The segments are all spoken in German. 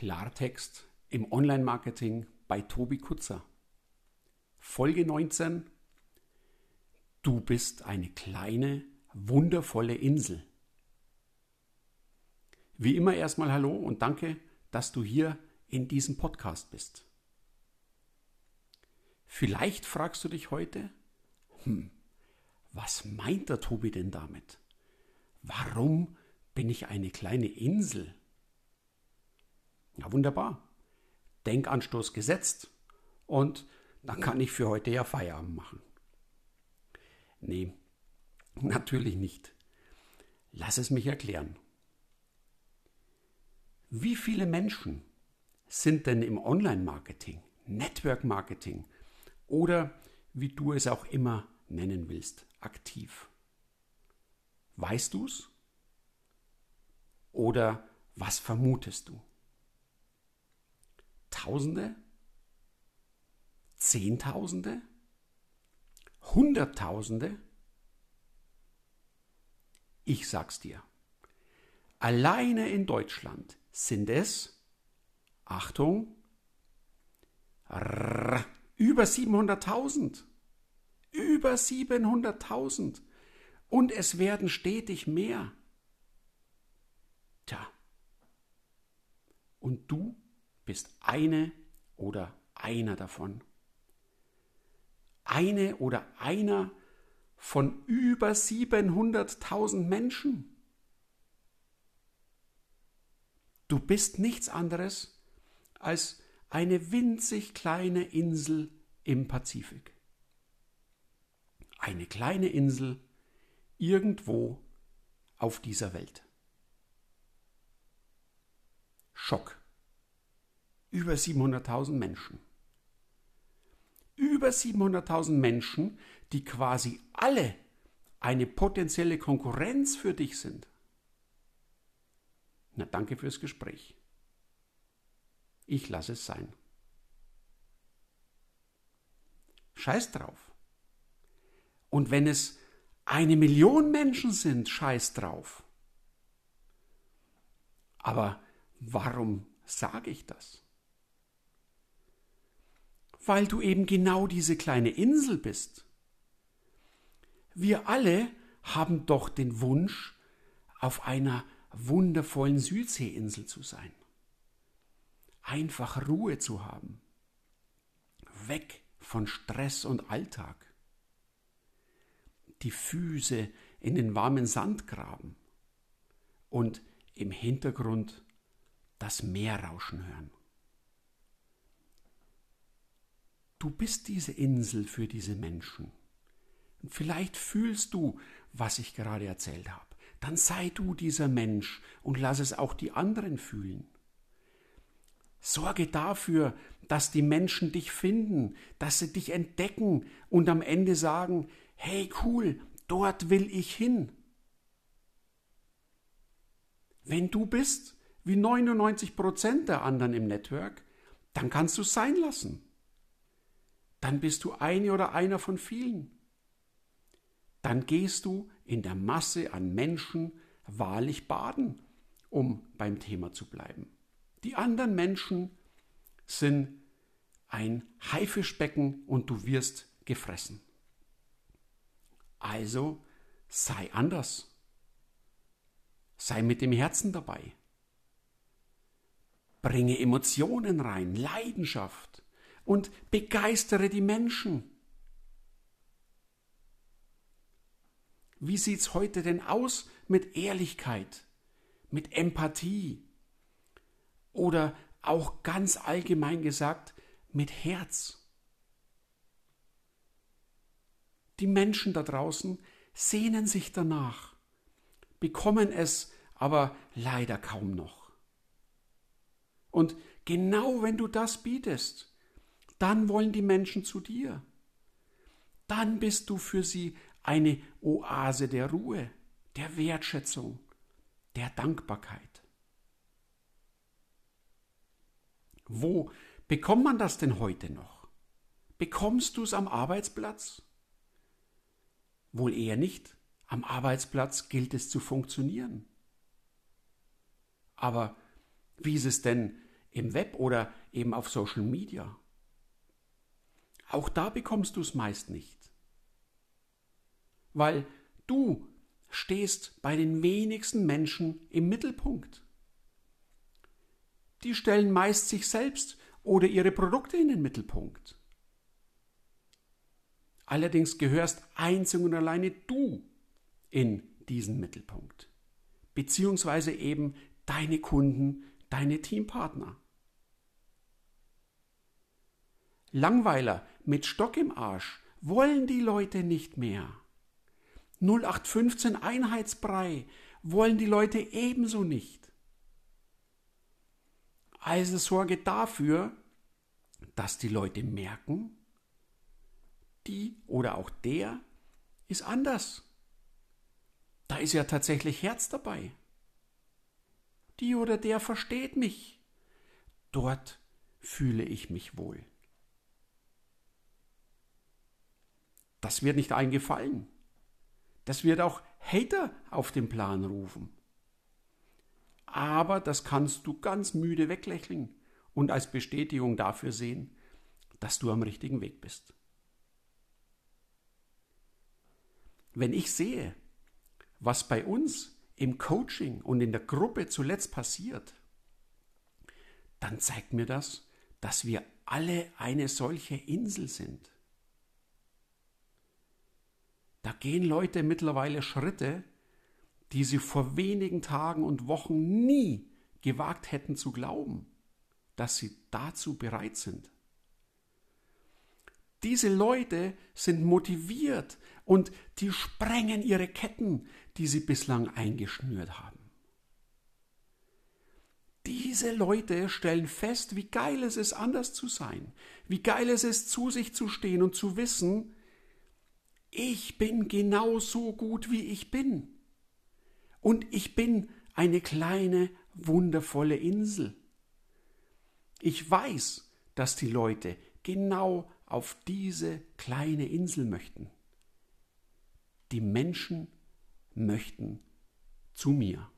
Klartext im Online-Marketing bei Tobi Kutzer. Folge 19. Du bist eine kleine, wundervolle Insel. Wie immer erstmal Hallo und danke, dass du hier in diesem Podcast bist. Vielleicht fragst du dich heute, hm, was meint der Tobi denn damit? Warum bin ich eine kleine Insel? Ja, wunderbar. Denkanstoß gesetzt und dann kann ich für heute ja Feierabend machen. Nee, natürlich nicht. Lass es mich erklären. Wie viele Menschen sind denn im Online-Marketing, Network-Marketing oder wie du es auch immer nennen willst, aktiv? Weißt du's? Oder was vermutest du? Tausende? Zehntausende? Hunderttausende? Ich sag's dir. Alleine in Deutschland sind es, Achtung, rrr, über 700.000. Über 700.000. Und es werden stetig mehr. Tja. Und du bist eine oder einer davon. Eine oder einer von über 700.000 Menschen. Du bist nichts anderes als eine winzig kleine Insel im Pazifik. Eine kleine Insel irgendwo auf dieser Welt. Schock. Über 700.000 Menschen. Über 700.000 Menschen, die quasi alle eine potenzielle Konkurrenz für dich sind. Na, danke fürs Gespräch. Ich lasse es sein. Scheiß drauf. Und wenn es eine Million Menschen sind, scheiß drauf. Aber warum sage ich das? Weil du eben genau diese kleine Insel bist. Wir alle haben doch den Wunsch, auf einer wundervollen Südseeinsel zu sein. Einfach Ruhe zu haben. Weg von Stress und Alltag. Die Füße in den warmen Sand graben und im Hintergrund das Meer rauschen hören. Du bist diese Insel für diese Menschen. Vielleicht fühlst du, was ich gerade erzählt habe. Dann sei du dieser Mensch und lass es auch die anderen fühlen. Sorge dafür, dass die Menschen dich finden, dass sie dich entdecken und am Ende sagen, hey cool, dort will ich hin. Wenn du bist wie 99 Prozent der anderen im Network, dann kannst du es sein lassen. Dann bist du eine oder einer von vielen. Dann gehst du in der Masse an Menschen wahrlich baden, um beim Thema zu bleiben. Die anderen Menschen sind ein Haifischbecken und du wirst gefressen. Also sei anders. Sei mit dem Herzen dabei. Bringe Emotionen rein, Leidenschaft und begeistere die Menschen. Wie sieht's heute denn aus mit Ehrlichkeit, mit Empathie oder auch ganz allgemein gesagt mit Herz? Die Menschen da draußen sehnen sich danach, bekommen es aber leider kaum noch. Und genau wenn du das bietest, dann wollen die Menschen zu dir. Dann bist du für sie eine Oase der Ruhe, der Wertschätzung, der Dankbarkeit. Wo bekommt man das denn heute noch? Bekommst du es am Arbeitsplatz? Wohl eher nicht. Am Arbeitsplatz gilt es zu funktionieren. Aber wie ist es denn im Web oder eben auf Social Media. Auch da bekommst du es meist nicht. Weil du stehst bei den wenigsten Menschen im Mittelpunkt. Die stellen meist sich selbst oder ihre Produkte in den Mittelpunkt. Allerdings gehörst einzig und alleine du in diesen Mittelpunkt, beziehungsweise eben deine Kunden, deine Teampartner. Langweiler mit Stock im Arsch wollen die Leute nicht mehr. 0815 Einheitsbrei wollen die Leute ebenso nicht. Also sorge dafür, dass die Leute merken, die oder auch der ist anders. Da ist ja tatsächlich Herz dabei. Die oder der versteht mich. Dort fühle ich mich wohl. Das wird nicht eingefallen. Das wird auch Hater auf den Plan rufen. Aber das kannst du ganz müde weglächeln und als Bestätigung dafür sehen, dass du am richtigen Weg bist. Wenn ich sehe, was bei uns im Coaching und in der Gruppe zuletzt passiert, dann zeigt mir das, dass wir alle eine solche Insel sind. Da gehen Leute mittlerweile Schritte, die sie vor wenigen Tagen und Wochen nie gewagt hätten zu glauben, dass sie dazu bereit sind. Diese Leute sind motiviert und die sprengen ihre Ketten, die sie bislang eingeschnürt haben. Diese Leute stellen fest, wie geil es ist, anders zu sein, wie geil es ist, zu sich zu stehen und zu wissen, ich bin genauso gut, wie ich bin. Und ich bin eine kleine, wundervolle Insel. Ich weiß, dass die Leute genau auf diese kleine Insel möchten. Die Menschen möchten zu mir.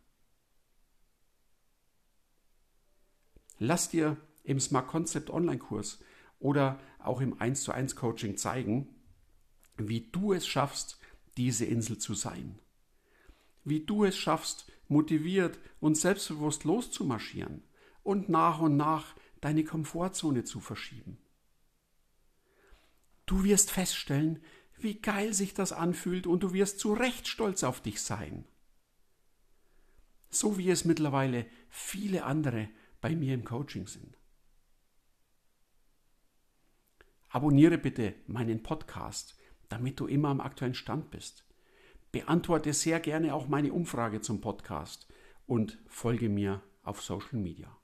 Lass dir im Smart Concept Online Kurs oder auch im 1 zu 1 Coaching zeigen, wie du es schaffst, diese Insel zu sein. Wie du es schaffst, motiviert und selbstbewusst loszumarschieren und nach und nach deine Komfortzone zu verschieben. Du wirst feststellen, wie geil sich das anfühlt und du wirst zu Recht stolz auf dich sein. So wie es mittlerweile viele andere bei mir im Coaching sind. Abonniere bitte meinen Podcast damit du immer am aktuellen Stand bist. Beantworte sehr gerne auch meine Umfrage zum Podcast und folge mir auf Social Media.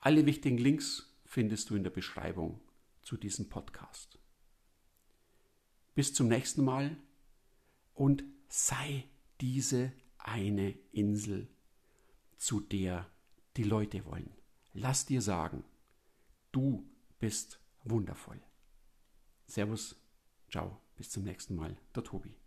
Alle wichtigen Links findest du in der Beschreibung zu diesem Podcast. Bis zum nächsten Mal und sei diese eine Insel, zu der die Leute wollen. Lass dir sagen, du bist wundervoll. Servus Ciao, bis zum nächsten Mal, der Tobi.